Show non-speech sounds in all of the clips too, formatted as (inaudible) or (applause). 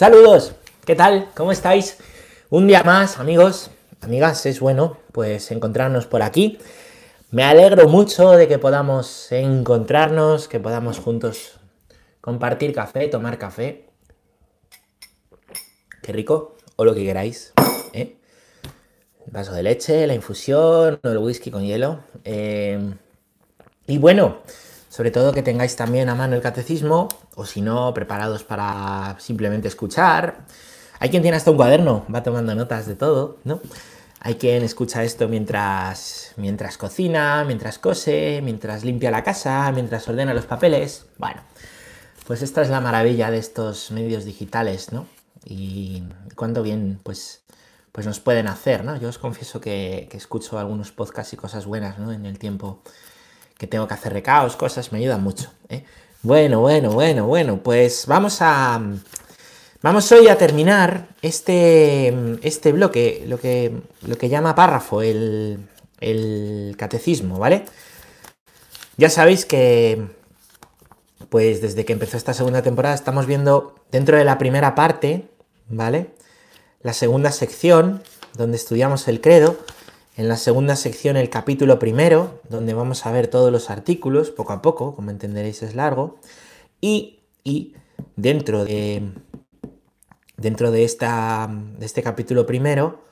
Saludos, ¿qué tal? ¿Cómo estáis? Un día más, amigos, amigas, es bueno pues encontrarnos por aquí. Me alegro mucho de que podamos encontrarnos, que podamos juntos compartir café, tomar café. Qué rico, o lo que queráis. ¿eh? El vaso de leche, la infusión, el whisky con hielo. Eh, y bueno, sobre todo que tengáis también a mano el catecismo, o si no, preparados para simplemente escuchar. Hay quien tiene hasta un cuaderno, va tomando notas de todo, ¿no? Hay quien escucha esto mientras, mientras cocina, mientras cose, mientras limpia la casa, mientras ordena los papeles. Bueno, pues esta es la maravilla de estos medios digitales, ¿no? Y cuánto bien, pues, pues nos pueden hacer, ¿no? Yo os confieso que, que escucho algunos podcasts y cosas buenas, ¿no? En el tiempo que tengo que hacer recaos, cosas, me ayudan mucho. ¿eh? Bueno, bueno, bueno, bueno, pues vamos a... Vamos hoy a terminar este, este bloque, lo que, lo que llama párrafo, el, el catecismo, ¿vale? Ya sabéis que, pues desde que empezó esta segunda temporada estamos viendo dentro de la primera parte, ¿vale? La segunda sección, donde estudiamos el credo, en la segunda sección el capítulo primero, donde vamos a ver todos los artículos, poco a poco, como entenderéis es largo, y, y dentro, de, dentro de, esta, de este capítulo primero,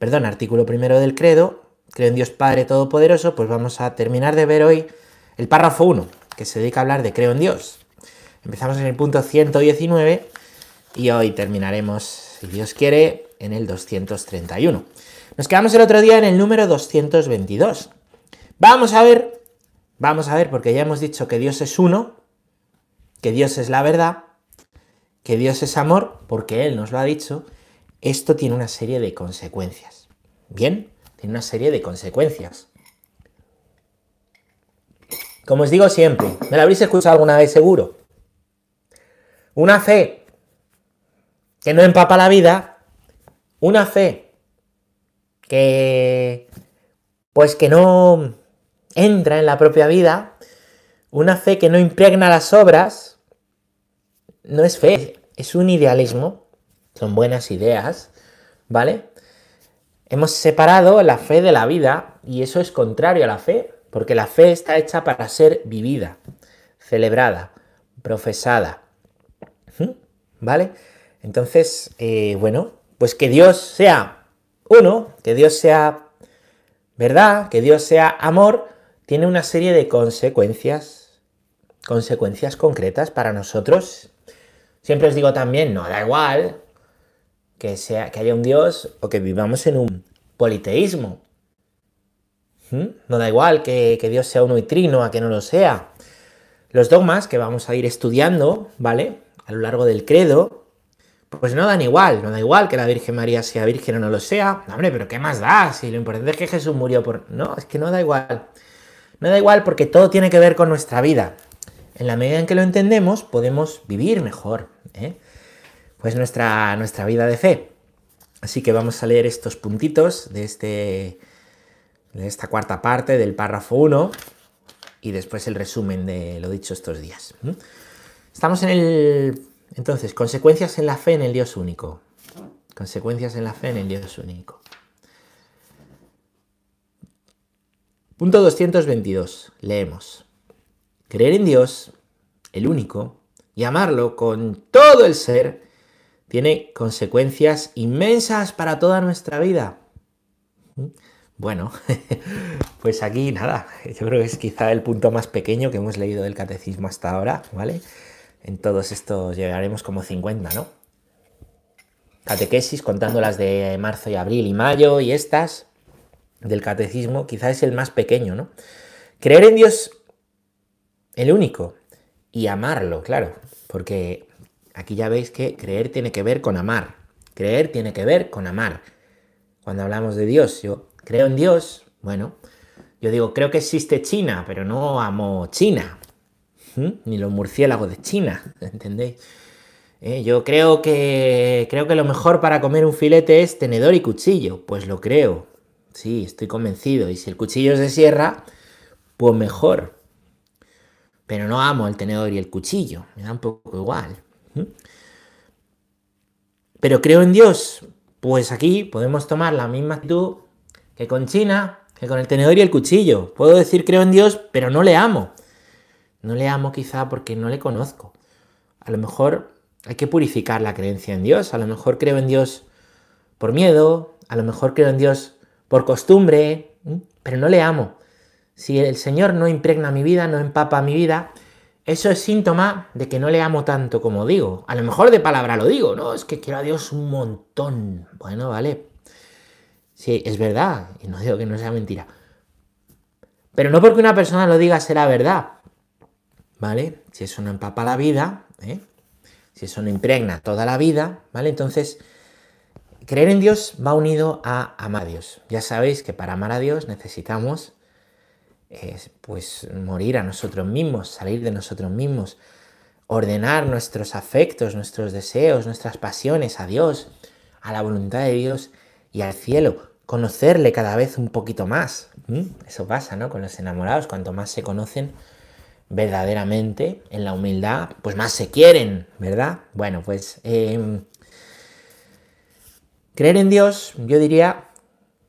perdón, artículo primero del credo, creo en Dios Padre Todopoderoso, pues vamos a terminar de ver hoy el párrafo 1, que se dedica a hablar de creo en Dios. Empezamos en el punto 119 y hoy terminaremos, si Dios quiere, en el 231. Nos quedamos el otro día en el número 222. Vamos a ver, vamos a ver, porque ya hemos dicho que Dios es uno, que Dios es la verdad, que Dios es amor, porque Él nos lo ha dicho, esto tiene una serie de consecuencias. ¿Bien? Tiene una serie de consecuencias. Como os digo siempre, me lo habréis escuchado alguna vez seguro. Una fe que no empapa la vida, una fe que pues que no entra en la propia vida, una fe que no impregna las obras, no es fe, es un idealismo, son buenas ideas, ¿vale? Hemos separado la fe de la vida y eso es contrario a la fe, porque la fe está hecha para ser vivida, celebrada, profesada. ¿vale? Entonces, eh, bueno, pues que Dios sea uno, que Dios sea verdad, que Dios sea amor, tiene una serie de consecuencias, consecuencias concretas para nosotros. Siempre os digo también, no da igual que, sea, que haya un Dios o que vivamos en un politeísmo. ¿Mm? No da igual que, que Dios sea uno y trino a que no lo sea. Los dogmas que vamos a ir estudiando, ¿vale? A lo largo del credo, pues no dan igual, no da igual que la Virgen María sea virgen o no lo sea. hombre, pero ¿qué más da? Si lo importante es que Jesús murió por... No, es que no da igual. No da igual porque todo tiene que ver con nuestra vida. En la medida en que lo entendemos, podemos vivir mejor. ¿eh? Pues nuestra, nuestra vida de fe. Así que vamos a leer estos puntitos de, este, de esta cuarta parte del párrafo 1 y después el resumen de lo dicho estos días. Estamos en el entonces, consecuencias en la fe en el Dios único. Consecuencias en la fe en el Dios único. Punto 222. Leemos. Creer en Dios, el único, y amarlo con todo el ser, tiene consecuencias inmensas para toda nuestra vida. Bueno, (laughs) pues aquí nada, yo creo que es quizá el punto más pequeño que hemos leído del catecismo hasta ahora, ¿vale? En todos estos llegaremos como 50, ¿no? Catequesis, contando las de marzo y abril y mayo y estas del catecismo, quizás es el más pequeño, ¿no? Creer en Dios, el único, y amarlo, claro, porque aquí ya veis que creer tiene que ver con amar. Creer tiene que ver con amar. Cuando hablamos de Dios, yo creo en Dios, bueno, yo digo, creo que existe China, pero no amo China. Ni los murciélagos de China, (laughs) ¿entendéis? Eh, yo creo que, creo que lo mejor para comer un filete es tenedor y cuchillo. Pues lo creo. Sí, estoy convencido. Y si el cuchillo es de sierra, pues mejor. Pero no amo el tenedor y el cuchillo. Me da un poco igual. Pero creo en Dios. Pues aquí podemos tomar la misma actitud que con China, que con el tenedor y el cuchillo. Puedo decir creo en Dios, pero no le amo. No le amo quizá porque no le conozco. A lo mejor hay que purificar la creencia en Dios. A lo mejor creo en Dios por miedo, a lo mejor creo en Dios por costumbre, pero no le amo. Si el Señor no impregna mi vida, no empapa mi vida, eso es síntoma de que no le amo tanto como digo. A lo mejor de palabra lo digo, no, es que quiero a Dios un montón. Bueno, vale. Sí, es verdad, y no digo que no sea mentira. Pero no porque una persona lo diga será verdad. ¿Vale? Si eso no empapa la vida, ¿eh? si eso no impregna toda la vida, ¿vale? Entonces, creer en Dios va unido a amar a Dios. Ya sabéis que para amar a Dios necesitamos pues morir a nosotros mismos, salir de nosotros mismos, ordenar nuestros afectos, nuestros deseos, nuestras pasiones a Dios, a la voluntad de Dios y al cielo, conocerle cada vez un poquito más. Eso pasa, ¿no? Con los enamorados, cuanto más se conocen verdaderamente en la humildad, pues más se quieren, ¿verdad? Bueno, pues em, creer en Dios, yo diría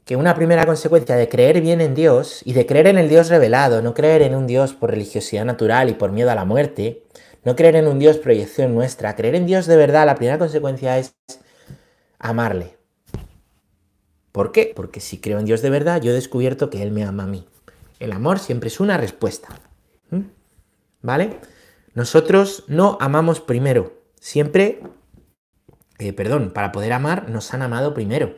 que una primera consecuencia de creer bien en Dios y de creer en el Dios revelado, no creer en un Dios por religiosidad natural y por miedo a la muerte, no creer en un Dios proyección nuestra, creer en Dios de verdad, la primera consecuencia es amarle. ¿Por qué? Porque si creo en Dios de verdad, yo he descubierto que Él me ama a mí. El amor siempre es una respuesta. ¿Mm? ¿Vale? Nosotros no amamos primero. Siempre, eh, perdón, para poder amar nos han amado primero.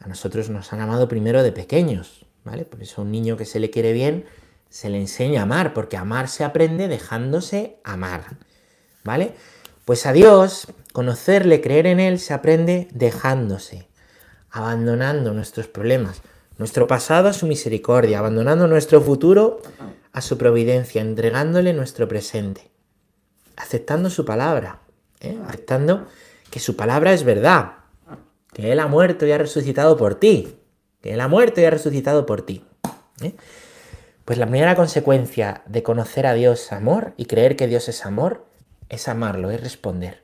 A nosotros nos han amado primero de pequeños, ¿vale? Por eso a un niño que se le quiere bien se le enseña a amar, porque amar se aprende dejándose amar, ¿vale? Pues a Dios, conocerle, creer en Él, se aprende dejándose, abandonando nuestros problemas, nuestro pasado a su misericordia, abandonando nuestro futuro a su providencia, entregándole nuestro presente, aceptando su palabra, ¿eh? aceptando que su palabra es verdad, que Él ha muerto y ha resucitado por ti, que Él ha muerto y ha resucitado por ti. ¿eh? Pues la primera consecuencia de conocer a Dios amor y creer que Dios es amor es amarlo, es responder.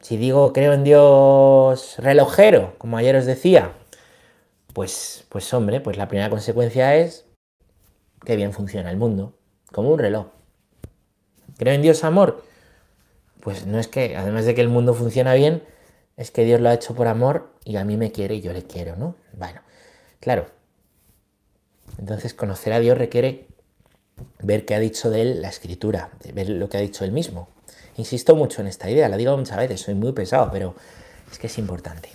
Si digo creo en Dios relojero, como ayer os decía, pues, pues hombre, pues la primera consecuencia es que bien funciona el mundo, como un reloj. Creo en Dios amor, pues no es que, además de que el mundo funciona bien, es que Dios lo ha hecho por amor y a mí me quiere y yo le quiero, ¿no? Bueno, claro. Entonces conocer a Dios requiere ver qué ha dicho de él la escritura, ver lo que ha dicho él mismo. Insisto mucho en esta idea, la digo muchas veces, soy muy pesado, pero es que es importante.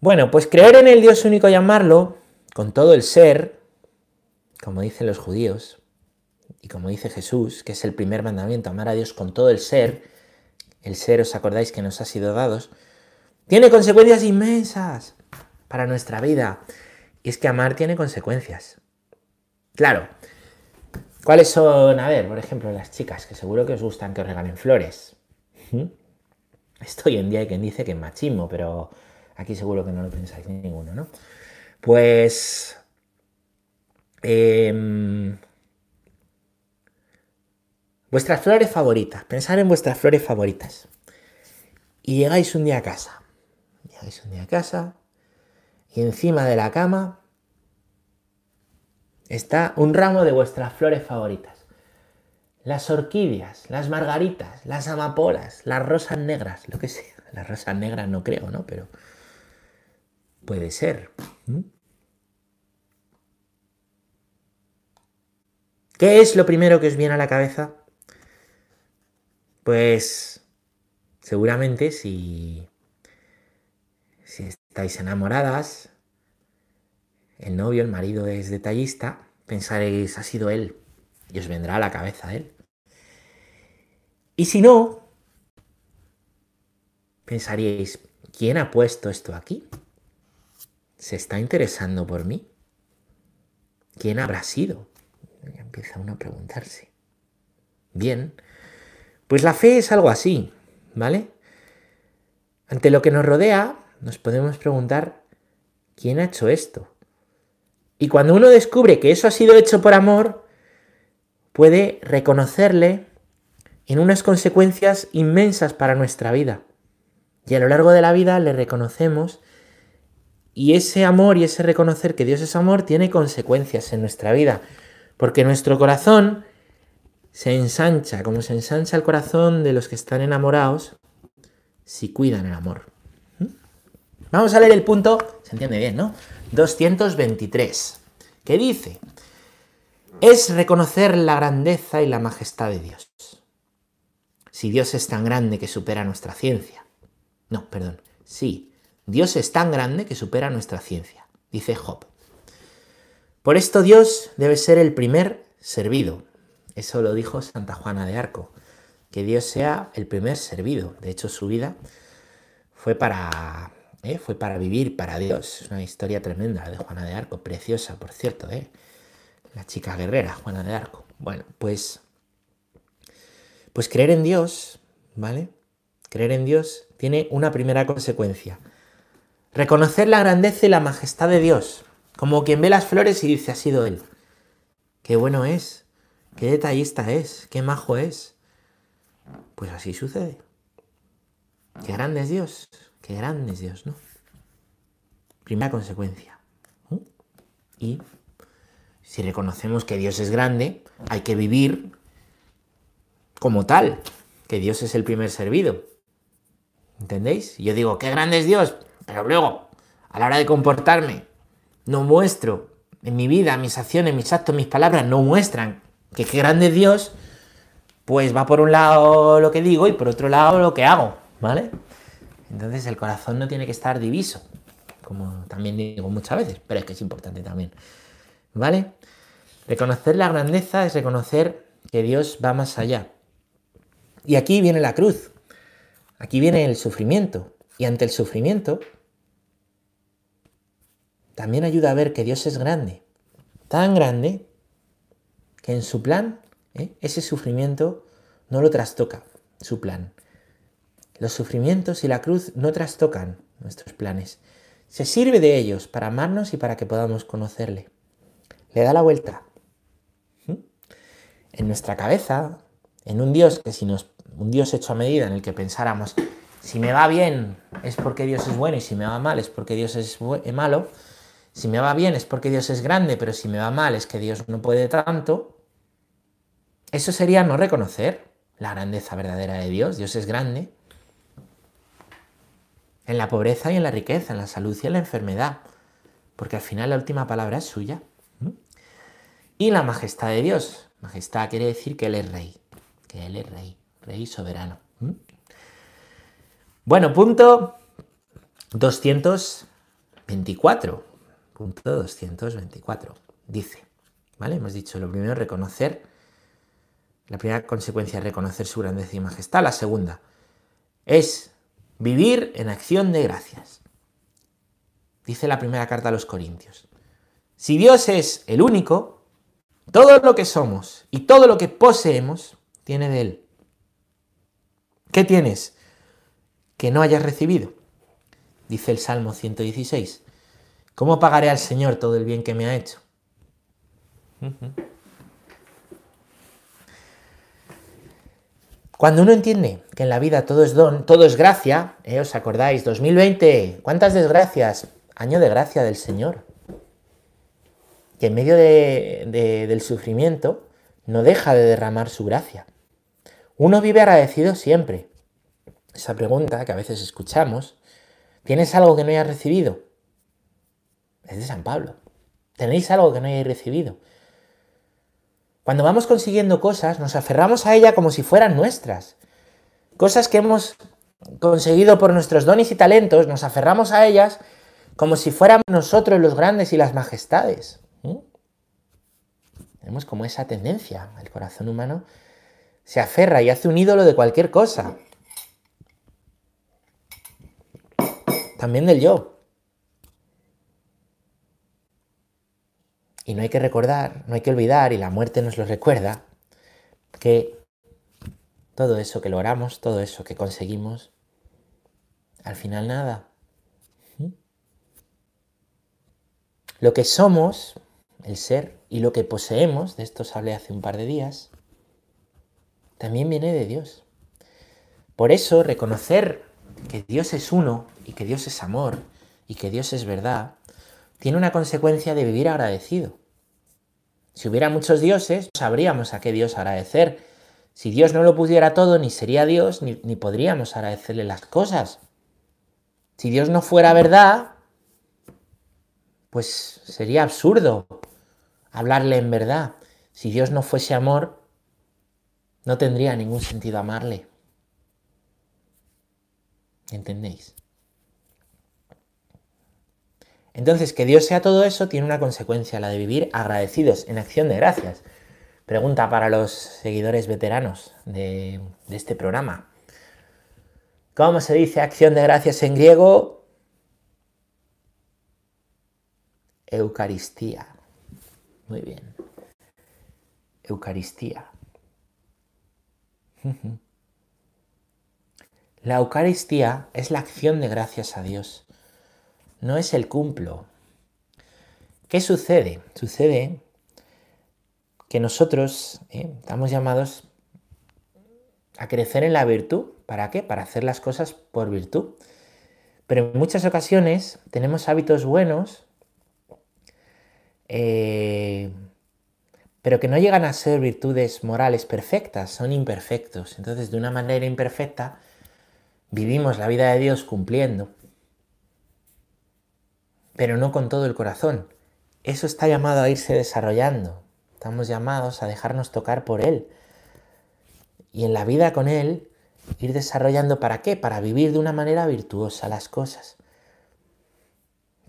Bueno, pues creer en el Dios único y amarlo con todo el ser, como dicen los judíos, y como dice Jesús, que es el primer mandamiento, amar a Dios con todo el ser, el ser, os acordáis que nos ha sido dados, tiene consecuencias inmensas para nuestra vida. Y es que amar tiene consecuencias. Claro. ¿Cuáles son? A ver, por ejemplo, las chicas, que seguro que os gustan que os regalen flores. ¿Mm? Esto hoy en día hay quien dice que es machismo, pero aquí seguro que no lo pensáis ninguno, ¿no? Pues... Eh, Vuestras flores favoritas. Pensar en vuestras flores favoritas. Y llegáis un día a casa. Llegáis un día a casa y encima de la cama está un ramo de vuestras flores favoritas. Las orquídeas, las margaritas, las amapolas, las rosas negras, lo que sea. Las rosas negras no creo, ¿no? Pero puede ser. ¿Qué es lo primero que os viene a la cabeza? Pues seguramente si, estáis enamoradas, el novio, el marido es detallista, pensaréis, ha sido él, y os vendrá a la cabeza él. Y si no, pensaríais, ¿quién ha puesto esto aquí? ¿Se está interesando por mí? ¿Quién habrá sido? Empieza uno a preguntarse. Bien, pues la fe es algo así, ¿vale? Ante lo que nos rodea, nos podemos preguntar, ¿quién ha hecho esto? Y cuando uno descubre que eso ha sido hecho por amor, puede reconocerle en unas consecuencias inmensas para nuestra vida. Y a lo largo de la vida le reconocemos y ese amor y ese reconocer que Dios es amor tiene consecuencias en nuestra vida. Porque nuestro corazón se ensancha, como se ensancha el corazón de los que están enamorados si cuidan el amor. ¿Mm? Vamos a leer el punto, se entiende bien, ¿no? 223, que dice, es reconocer la grandeza y la majestad de Dios. Si Dios es tan grande que supera nuestra ciencia. No, perdón, sí, Dios es tan grande que supera nuestra ciencia, dice Job. Por esto Dios debe ser el primer servido. Eso lo dijo Santa Juana de Arco, que Dios sea el primer servido. De hecho, su vida fue para, ¿eh? fue para vivir para Dios. Es una historia tremenda de Juana de Arco, preciosa, por cierto, ¿eh? la chica guerrera, Juana de Arco. Bueno, pues, pues creer en Dios, ¿vale? Creer en Dios tiene una primera consecuencia Reconocer la grandeza y la majestad de Dios, como quien ve las flores y dice, ha sido Él. Qué bueno es, qué detallista es, qué majo es. Pues así sucede. Qué grande es Dios, qué grande es Dios, ¿no? Primera consecuencia. Y si reconocemos que Dios es grande, hay que vivir como tal, que Dios es el primer servido. ¿Entendéis? Yo digo, qué grande es Dios. Pero luego, a la hora de comportarme, no muestro en mi vida, mis acciones, mis actos, mis palabras, no muestran que qué grande es Dios, pues va por un lado lo que digo y por otro lado lo que hago, ¿vale? Entonces el corazón no tiene que estar diviso, como también digo muchas veces, pero es que es importante también, ¿vale? Reconocer la grandeza es reconocer que Dios va más allá. Y aquí viene la cruz, aquí viene el sufrimiento, y ante el sufrimiento, también ayuda a ver que Dios es grande, tan grande que en su plan ¿eh? ese sufrimiento no lo trastoca, su plan. Los sufrimientos y la cruz no trastocan nuestros planes. Se sirve de ellos para amarnos y para que podamos conocerle. Le da la vuelta. En nuestra cabeza, en un Dios que si nos un Dios hecho a medida en el que pensáramos si me va bien es porque Dios es bueno y si me va mal es porque Dios es eh, malo. Si me va bien es porque Dios es grande, pero si me va mal es que Dios no puede tanto. Eso sería no reconocer la grandeza verdadera de Dios. Dios es grande. En la pobreza y en la riqueza, en la salud y en la enfermedad. Porque al final la última palabra es suya. Y la majestad de Dios. Majestad quiere decir que Él es rey. Que Él es rey. Rey soberano. Bueno, punto 224. Punto 224. Dice, ¿vale? Hemos dicho lo primero, reconocer. La primera consecuencia es reconocer su grandeza y majestad. La segunda es vivir en acción de gracias. Dice la primera carta a los Corintios. Si Dios es el único, todo lo que somos y todo lo que poseemos tiene de Él. ¿Qué tienes? que no hayas recibido. Dice el Salmo 116. ¿Cómo pagaré al Señor todo el bien que me ha hecho? Cuando uno entiende que en la vida todo es don, todo es gracia, ¿eh? ¿os acordáis? 2020, ¿cuántas desgracias? Año de gracia del Señor. Que en medio del sufrimiento no deja de derramar su gracia. Uno vive agradecido siempre, esa pregunta que a veces escuchamos, ¿tienes algo que no hayas recibido? Es de San Pablo. ¿Tenéis algo que no hayáis recibido? Cuando vamos consiguiendo cosas, nos aferramos a ella como si fueran nuestras. Cosas que hemos conseguido por nuestros dones y talentos, nos aferramos a ellas como si fuéramos nosotros los grandes y las majestades. Tenemos como esa tendencia. El corazón humano se aferra y hace un ídolo de cualquier cosa. también del yo. Y no hay que recordar, no hay que olvidar, y la muerte nos lo recuerda, que todo eso que logramos, todo eso que conseguimos, al final nada. ¿Mm? Lo que somos, el ser, y lo que poseemos, de esto os hablé hace un par de días, también viene de Dios. Por eso reconocer que Dios es uno y que Dios es amor y que Dios es verdad, tiene una consecuencia de vivir agradecido. Si hubiera muchos dioses, sabríamos a qué Dios agradecer. Si Dios no lo pudiera todo, ni sería Dios, ni, ni podríamos agradecerle las cosas. Si Dios no fuera verdad, pues sería absurdo hablarle en verdad. Si Dios no fuese amor, no tendría ningún sentido amarle. ¿Entendéis? Entonces, que Dios sea todo eso tiene una consecuencia, la de vivir agradecidos, en acción de gracias. Pregunta para los seguidores veteranos de, este programa. ¿Cómo se dice acción de gracias en griego? Eucaristía. Muy bien. Eucaristía. (laughs) La Eucaristía es la acción de gracias a Dios, no es el cumplo. ¿Qué sucede? Sucede que nosotros eh, estamos llamados a crecer en la virtud. ¿Para qué? Para hacer las cosas por virtud. Pero en muchas ocasiones tenemos hábitos buenos, eh, pero que no llegan a ser virtudes morales perfectas, son imperfectos. Entonces, de una manera imperfecta, vivimos la vida de Dios cumpliendo, pero no con todo el corazón. Eso está llamado a irse desarrollando. Estamos llamados a dejarnos tocar por Él. Y en la vida con Él, ir desarrollando para qué? Para vivir de una manera virtuosa las cosas.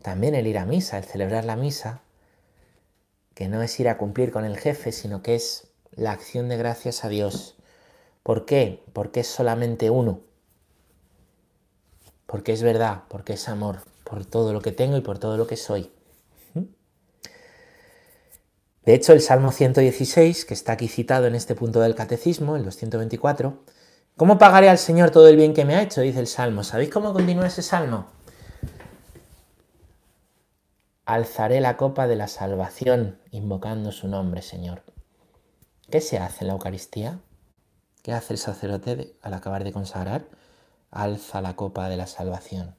También el ir a misa, el celebrar la misa, que no es ir a cumplir con el jefe, sino que es la acción de gracias a Dios. ¿Por qué? Porque es solamente uno. Porque es verdad, porque es amor, por todo lo que tengo y por todo lo que soy. De hecho, el Salmo 116, que está aquí citado en este punto del Catecismo, el 224, ¿cómo pagaré al Señor todo el bien que me ha hecho? Dice el Salmo. ¿Sabéis cómo continúa ese Salmo? alzaré la copa de la salvación invocando su nombre, Señor. ¿Qué se hace en la Eucaristía? ¿Qué hace el sacerdote al acabar de consagrar? Alza la copa de la salvación.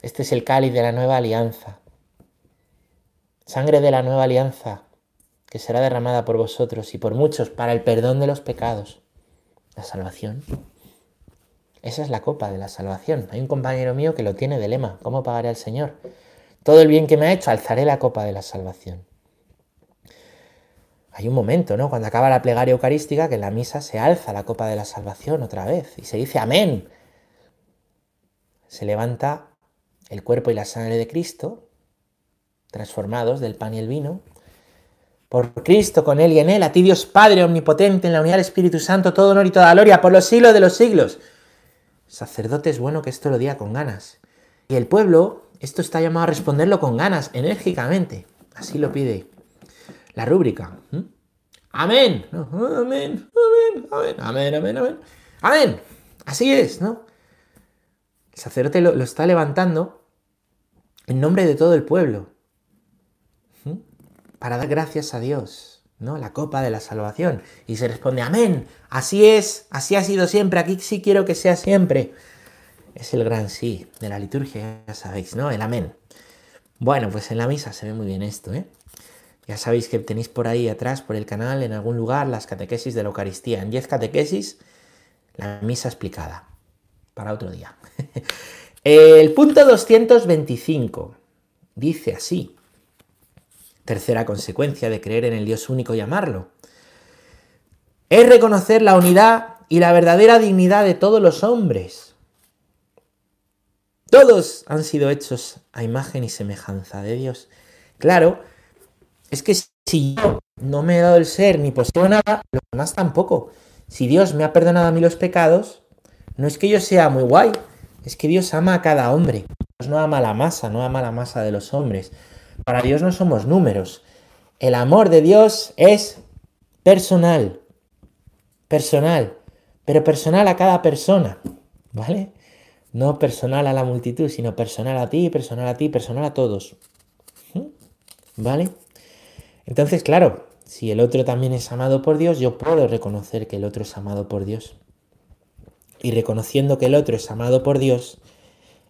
Este es el cáliz de la nueva alianza. Sangre de la nueva alianza que será derramada por vosotros y por muchos para el perdón de los pecados. La salvación. Esa es la copa de la salvación. Hay un compañero mío que lo tiene de lema. ¿Cómo pagaré al Señor? Todo el bien que me ha hecho, alzaré la copa de la salvación. Hay un momento, ¿no? Cuando acaba la plegaria eucarística, que en la misa se alza la copa de la salvación otra vez y se dice amén. Se levanta el cuerpo y la sangre de Cristo, transformados del pan y el vino. Por Cristo, con Él y en Él, a ti Dios Padre Omnipotente, en la unidad del Espíritu Santo, todo honor y toda gloria, por los siglos de los siglos sacerdote es bueno que esto lo diga con ganas. Y el pueblo, esto está llamado a responderlo con ganas, enérgicamente. Así lo pide la rúbrica. Amén. amén, amén, amén, amén, amén, amén. Amén. Así es, ¿no? El sacerdote lo, está levantando en nombre de todo el pueblo. Para dar gracias a Dios. ¿no? La copa de la salvación. Y se responde, amén, así es, así ha sido siempre, aquí sí quiero que sea siempre. Es el gran sí de la liturgia, ya sabéis, ¿no? El amén. Bueno, pues en la misa se ve muy bien esto, ¿eh? Ya sabéis que tenéis por ahí atrás, por el canal, en algún lugar, las catequesis de la Eucaristía. En 10 catequesis, la misa explicada. Para otro día. (laughs) el punto 225 dice así. Tercera consecuencia de creer en el Dios único y amarlo. Es reconocer la unidad y la verdadera dignidad de todos los hombres. Todos han sido hechos a imagen y semejanza de Dios. Claro, es que si yo no me he dado el ser ni poseo nada, los demás tampoco. Si Dios me ha perdonado a mí los pecados, no es que yo sea muy guay, es que Dios ama a cada hombre. Dios no ama la masa, no ama la masa de los hombres. Para Dios no somos números. El amor de Dios es personal. Personal. Pero personal a cada persona. ¿Vale? No personal a la multitud, sino personal a ti, personal a ti, personal a todos. ¿Vale? Entonces, claro, si el otro también es amado por Dios, yo puedo reconocer que el otro es amado por Dios. Y reconociendo que el otro es amado por Dios,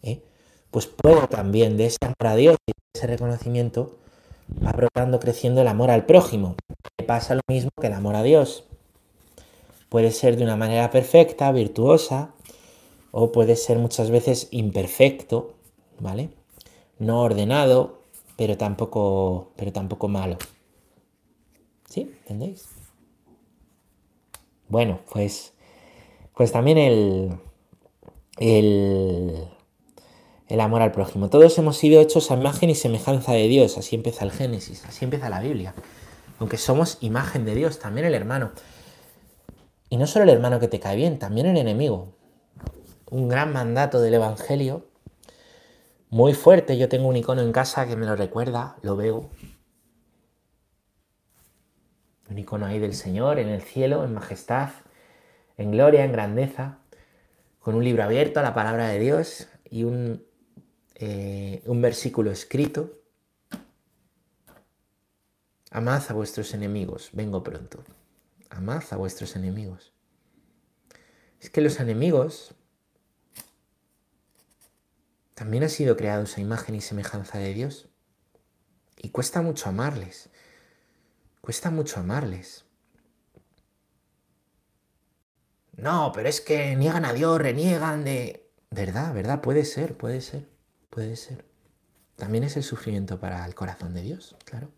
¿eh? pues puedo también de ese amor a Dios y de ese reconocimiento va brotando, creciendo el amor al prójimo. Me pasa lo mismo que el amor a Dios. Puede ser de una manera perfecta, virtuosa, o puede ser muchas veces imperfecto, ¿vale? No ordenado, pero tampoco, pero tampoco malo. ¿Sí? ¿Entendéis? Bueno, pues, pues también el, el, el amor al prójimo. Todos hemos sido hechos a imagen y semejanza de Dios. Así empieza el Génesis, así empieza la Biblia. Aunque somos imagen de Dios, también el hermano. Y no solo el hermano que te cae bien, también el enemigo. Un gran mandato del Evangelio, muy fuerte. Yo tengo un icono en casa que me lo recuerda, lo veo. Un icono ahí del Señor en el cielo, en majestad, en gloria, en grandeza, con un libro abierto a la palabra de Dios y un, eh, un versículo escrito. Amad a vuestros enemigos, vengo pronto amad a vuestros enemigos. Es que los enemigos también han sido creados a imagen y semejanza de Dios. Y cuesta mucho amarles. Cuesta mucho amarles. No, pero es que niegan a Dios, reniegan de... ¿Verdad? ¿Verdad? Puede ser, puede ser, puede ser. También es el sufrimiento para el corazón de Dios, claro.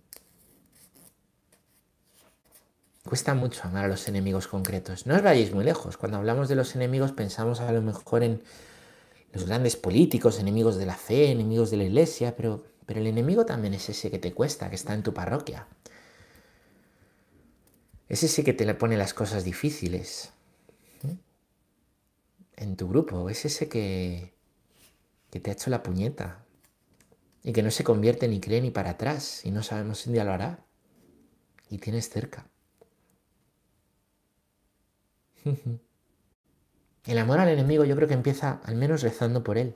Cuesta mucho amar a los enemigos concretos. No os vayáis muy lejos. Cuando hablamos de los enemigos pensamos a lo mejor en los grandes políticos, enemigos de la fe, enemigos de la iglesia, pero, pero el enemigo también es ese que te cuesta, que está en tu parroquia. Es ese que te le pone las cosas difíciles. En tu grupo. Es ese que, que te ha hecho la puñeta. Y que no se convierte ni cree ni para atrás. Y no sabemos si un día lo hará. Y tienes cerca. (laughs) El amor al enemigo yo creo que empieza al menos rezando por él.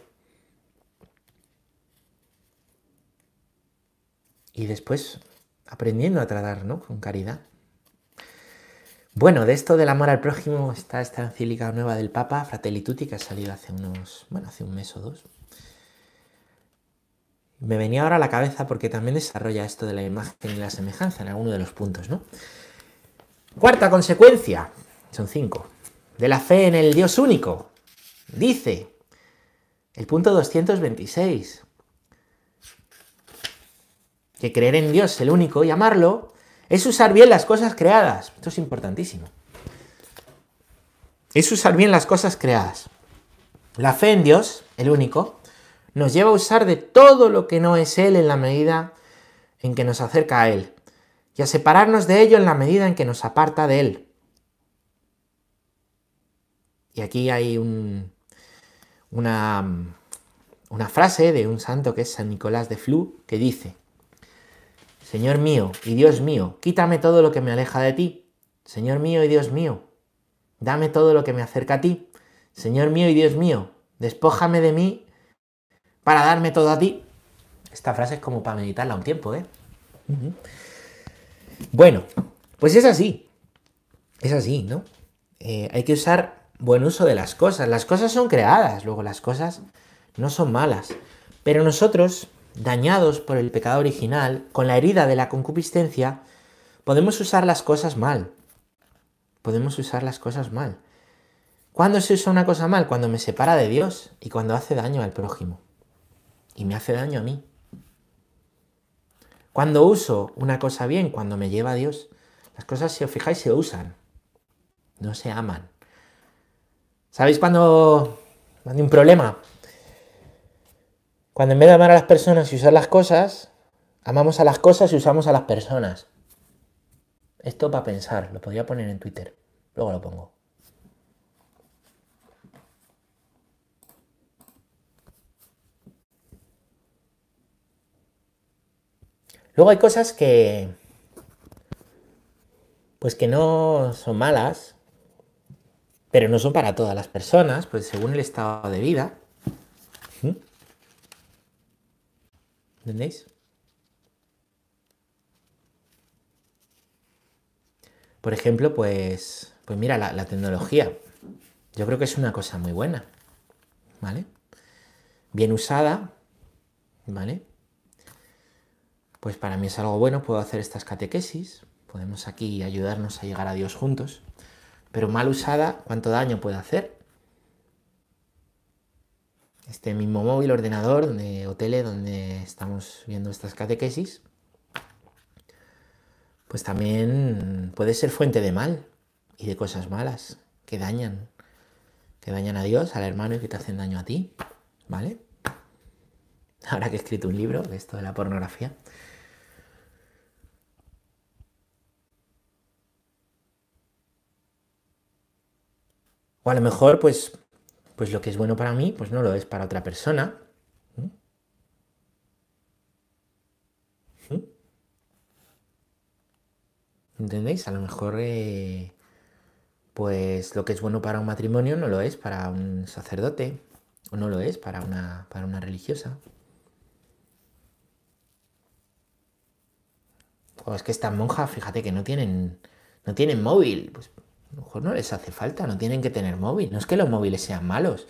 Y después aprendiendo a tratar, ¿no? Con caridad. Bueno, de esto del amor al prójimo está esta encíclica nueva del Papa, Fratelli Tutti, que ha salido hace unos, bueno, hace un mes o dos. Me venía ahora a la cabeza porque también desarrolla esto de la imagen y la semejanza en alguno de los puntos, ¿no? Cuarta consecuencia, son cinco. De la fe en el Dios único. Dice el punto 226. Que creer en Dios, el único, y amarlo, es usar bien las cosas creadas. Esto es importantísimo. Es usar bien las cosas creadas. La fe en Dios, el único, nos lleva a usar de todo lo que no es Él en la medida en que nos acerca a Él, y a separarnos de ello en la medida en que nos aparta de Él. Y aquí hay una, una frase de un santo que es San Nicolás de Flu, que dice, Señor mío y Dios mío, quítame todo lo que me aleja de ti. Señor mío y Dios mío, dame todo lo que me acerca a ti. Señor mío y Dios mío, despójame de mí para darme todo a ti. Esta frase es como para meditarla un tiempo, ¿eh? Bueno, pues es así. Es así, ¿no? Eh, hay que usar buen uso de las cosas. Las cosas son creadas, luego las cosas no son malas. Pero nosotros, dañados por el pecado original, con la herida de la concupiscencia, podemos usar las cosas mal. Podemos usar las cosas mal. ¿Cuándo se usa una cosa mal? Cuando me separa de Dios y cuando hace daño al prójimo. Y me hace daño a mí. Cuando uso una cosa bien, cuando me lleva a Dios, las cosas, si os fijáis, se usan, no se aman. ¿Sabéis cuando, hay un problema? Cuando en vez de amar a las personas y usar las cosas, amamos a las cosas y usamos a las personas. Esto para pensar, lo podría poner en Twitter. Luego lo pongo. Luego hay cosas que. Pues que no son malas, pero no son para todas las personas, pues según el estado de vida. ¿Mm? ¿Entendéis? Por ejemplo, pues, pues mira, la, tecnología. Yo creo que es una cosa muy buena, ¿vale? Bien usada, ¿vale? Pues para mí es algo bueno, puedo hacer estas catequesis, podemos aquí ayudarnos a llegar a Dios juntos, pero mal usada, ¿cuánto daño puede hacer? Este mismo móvil, ordenador donde, o tele donde estamos viendo estas catequesis, pues también puede ser fuente de mal y de cosas malas que dañan, que dañan a Dios, al hermano y que te hacen daño a ti, ¿vale? Ahora que he escrito un libro, esto de la pornografía. O a lo mejor, pues, pues lo que es bueno para mí, pues no lo es para otra persona. ¿Entendéis? A lo mejor, eh, pues lo que es bueno para un matrimonio no lo es para un sacerdote, o no lo es para una, para una religiosa. O es que estas monjas, fíjate que no tienen, no tienen móvil. Pues a lo mejor no les hace falta, no tienen que tener móvil. No es que los móviles sean malos.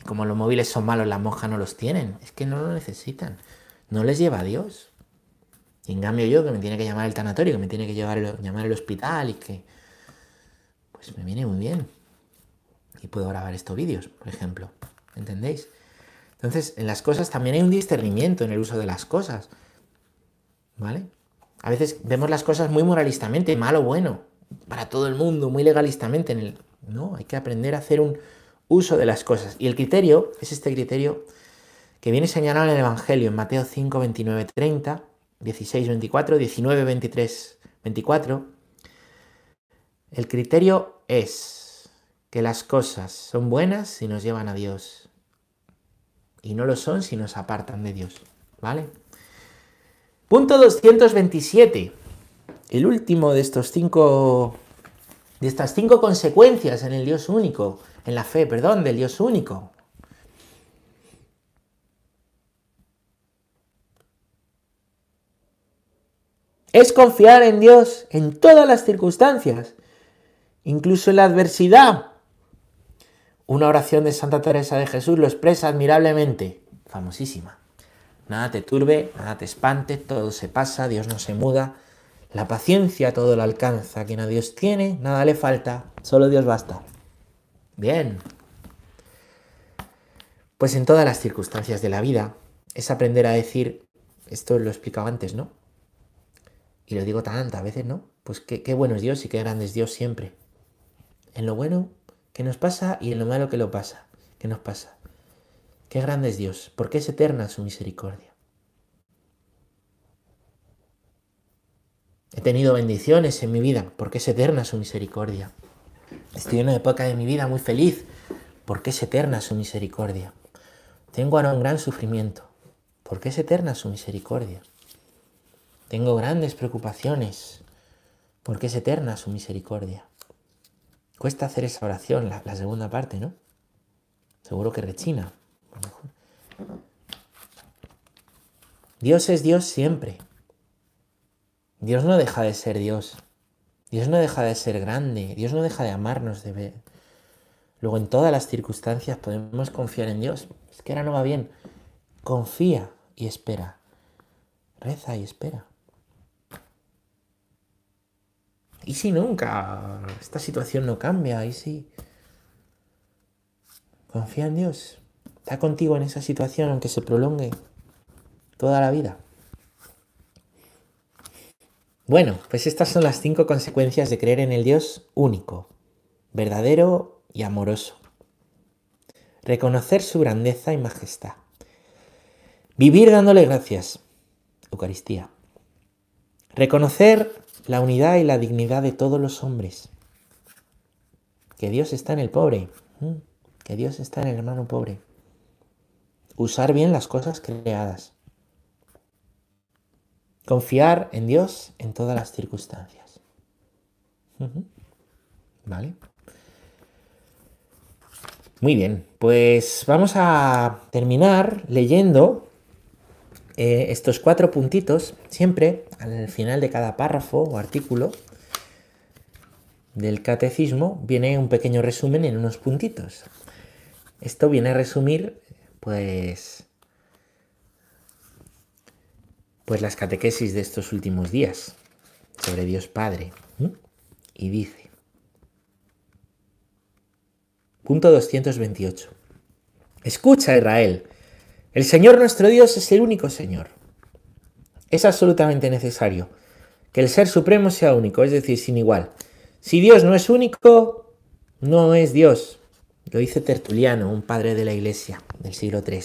Y como los móviles son malos, las monjas no los tienen. Es que no lo necesitan. No les lleva a Dios. Y en cambio yo, que me tiene que llamar el tanatorio, que me tiene que llevar llamar el hospital y que... Pues me viene muy bien. Y puedo grabar estos vídeos, por ejemplo. ¿Entendéis? Entonces, en las cosas también hay un discernimiento en el uso de las cosas. ¿Vale? A veces vemos las cosas muy moralistamente, malo o bueno, para todo el mundo, muy legalistamente. En el... No, hay que aprender a hacer un uso de las cosas. Y el criterio es este criterio que viene señalado en el Evangelio, en Mateo 5, 29, 30 16, 24, 19, 23, 24. El criterio es que las cosas son buenas si nos llevan a Dios y no lo son si nos apartan de Dios. ¿Vale? Punto 227. El último de estos cinco de estas cinco consecuencias en el Dios único, en la fe, perdón, del Dios único. es confiar en Dios en todas las circunstancias, incluso en la adversidad. Una oración de Santa Teresa de Jesús lo expresa admirablemente, famosísima. Nada te turbe, nada te espante, todo se pasa, Dios no se muda. La paciencia todo lo alcanza, quien a Dios tiene, nada le falta, solo Dios basta. Bien. Pues en todas las circunstancias de la vida es aprender a decir, esto lo he explicado antes, ¿no? Y lo digo tantas veces, ¿no? Pues qué, qué bueno es Dios y qué grande es Dios siempre. En lo bueno que nos pasa y en lo malo que lo pasa, que nos pasa. Qué grande es Dios, porque es eterna su misericordia. He tenido bendiciones en mi vida, porque es eterna su misericordia. Estoy en una época de mi vida muy feliz, porque es eterna su misericordia. Tengo ahora un gran sufrimiento, porque es eterna su misericordia. Tengo grandes preocupaciones, porque es eterna su misericordia. Cuesta hacer esa oración, la, segunda parte, ¿no? Seguro que rechina. Dios es Dios siempre. Dios no deja de ser Dios. Dios no deja de ser grande. Dios no deja de amarnos de ver. Luego en todas las circunstancias podemos confiar en Dios. Es que ahora no va bien. Confía y espera. Reza y espera. ¿Y si nunca esta situación no cambia? ¿Y si... Confía en Dios. Está contigo en esa situación aunque se prolongue toda la vida. Bueno, pues estas son las cinco consecuencias de creer en el Dios único, verdadero y amoroso. Reconocer su grandeza y majestad. Vivir dándole gracias. Eucaristía. Reconocer la unidad y la dignidad de todos los hombres. Que Dios está en el pobre, que Dios está en el hermano pobre. Usar bien las cosas creadas. Confiar en Dios en todas las circunstancias. ¿Vale? Muy bien, pues vamos a terminar leyendo eh, estos cuatro puntitos, siempre al final de cada párrafo o artículo, del catecismo viene un pequeño resumen en unos puntitos. Esto viene a resumir, pues, pues las catequesis de estos últimos días sobre Dios Padre. Y dice, punto 228, escucha Israel, el Señor nuestro Dios es el único Señor. Es absolutamente necesario que el Ser Supremo sea único, es decir, sin igual. Si Dios no es único, no es Dios. Lo dice Tertuliano, un padre de la Iglesia del siglo III.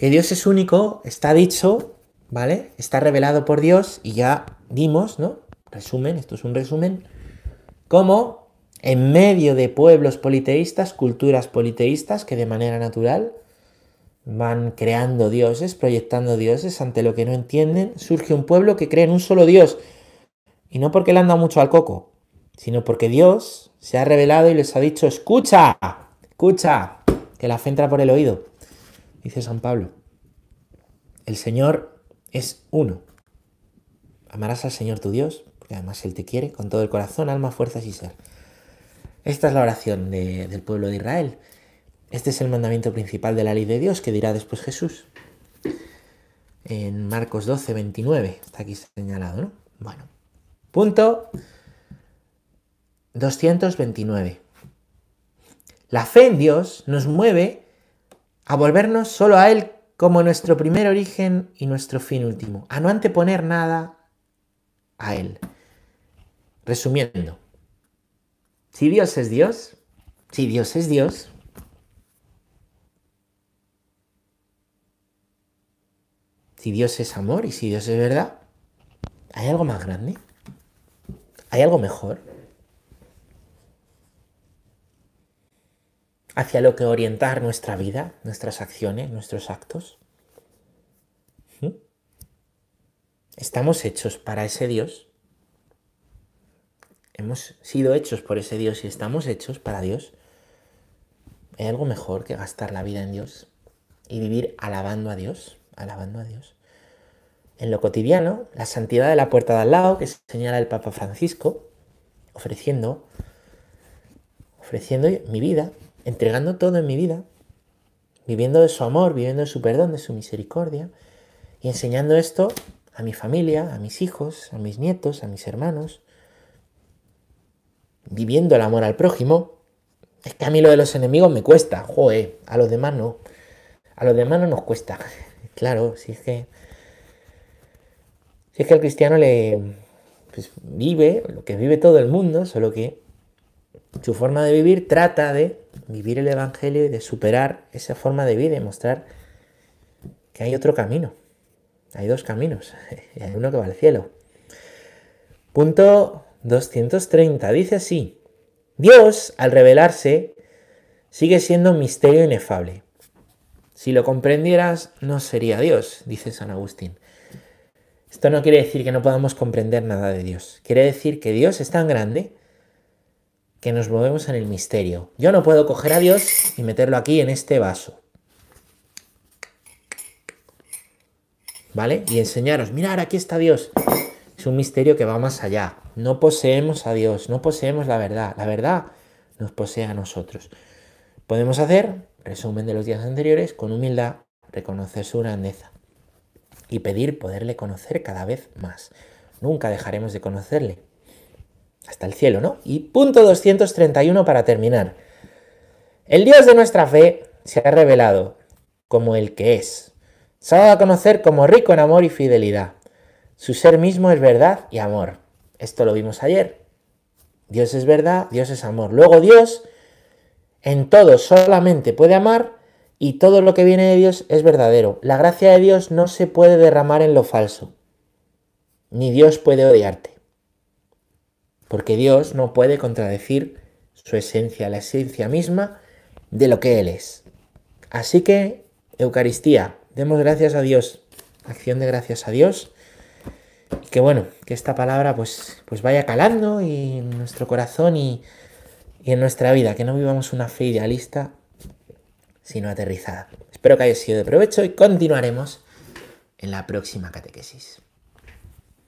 Que Dios es único está dicho, ¿vale? Está revelado por Dios y ya vimos, ¿no? Resumen, esto es un resumen, cómo en medio de pueblos politeístas, culturas politeístas que de manera natural van creando dioses, proyectando dioses ante lo que no entienden, surge un pueblo que cree en un solo Dios. Y no porque le han dado mucho al coco, sino porque Dios se ha revelado y les ha dicho, escucha, escucha, que la fe entra por el oído, dice San Pablo. El Señor es uno. Amarás al Señor tu Dios, porque además Él te quiere con todo el corazón, alma, fuerzas y ser. Esta es la oración del pueblo de Israel. Este es el mandamiento principal de la ley de Dios que dirá después Jesús. En Marcos 12, 29, está aquí señalado, ¿no? Bueno, punto 229. La fe en Dios nos mueve a volvernos solo a Él como nuestro primer origen y nuestro fin último, a no anteponer nada a Él. Resumiendo, si Dios es Dios, si Dios es Dios, si Dios es amor y si Dios es verdad, ¿hay algo más grande? ¿Hay algo mejor? Hacia lo que orientar nuestra vida, nuestras acciones, nuestros actos? ¿Mm? ¿Estamos hechos para ese Dios? Hemos sido hechos por ese Dios y estamos hechos para Dios. ¿Hay algo mejor que gastar la vida en Dios y vivir alabando a Dios? Alabando a Dios. En lo cotidiano, la santidad de la puerta de al lado, que señala el Papa Francisco, ofreciendo, ofreciendo mi vida, entregando todo en mi vida, viviendo de su amor, viviendo de su perdón, de su misericordia, y enseñando esto a mi familia, a mis hijos, a mis nietos, a mis hermanos, viviendo el amor al prójimo. Es que a mí lo de los enemigos me cuesta, joe, a los demás no. A los demás no nos cuesta. (laughs) Claro, si es que. Si es que al cristiano le. Pues, vive lo que vive todo el mundo, solo que su forma de vivir trata de vivir el Evangelio y de superar esa forma de vida y mostrar que hay otro camino. Hay dos caminos (laughs) y hay uno que va al cielo. Punto 230. Dice así. Dios, al revelarse, sigue siendo un misterio inefable. Si lo comprendieras, no sería Dios, dice San Agustín. Esto no quiere decir que no podamos comprender nada de Dios. Quiere decir que Dios es tan grande que nos movemos en el misterio. Yo no puedo coger a Dios y meterlo aquí en este vaso. ¿Vale? Y enseñaros, mirar, aquí está Dios. Es un misterio que va más allá. No poseemos a Dios, no poseemos la verdad. La verdad nos posee a nosotros. Podemos hacer, resumen de los días anteriores, con humildad, reconocer su grandeza y pedir poderle conocer cada vez más. Nunca dejaremos de conocerle, hasta el cielo, ¿no? Y punto 231 para terminar. El Dios de nuestra fe se ha revelado como el que es. Se ha dado a conocer como rico en amor y fidelidad. Su ser mismo es verdad y amor. Esto lo vimos ayer. Dios es verdad, Dios es amor. Luego Dios en todo solamente puede amar y todo lo que viene de Dios es verdadero. La gracia de Dios no se puede derramar en lo falso. Ni Dios puede odiarte porque Dios no puede contradecir su esencia, la esencia misma de lo que Él es. Así que, Eucaristía, demos gracias a Dios, acción de gracias a Dios, y que bueno, que esta palabra pues, pues vaya calando en nuestro corazón y, y en nuestra vida, que no vivamos una fe idealista, sino aterrizada. Espero que haya sido de provecho y continuaremos en la próxima catequesis.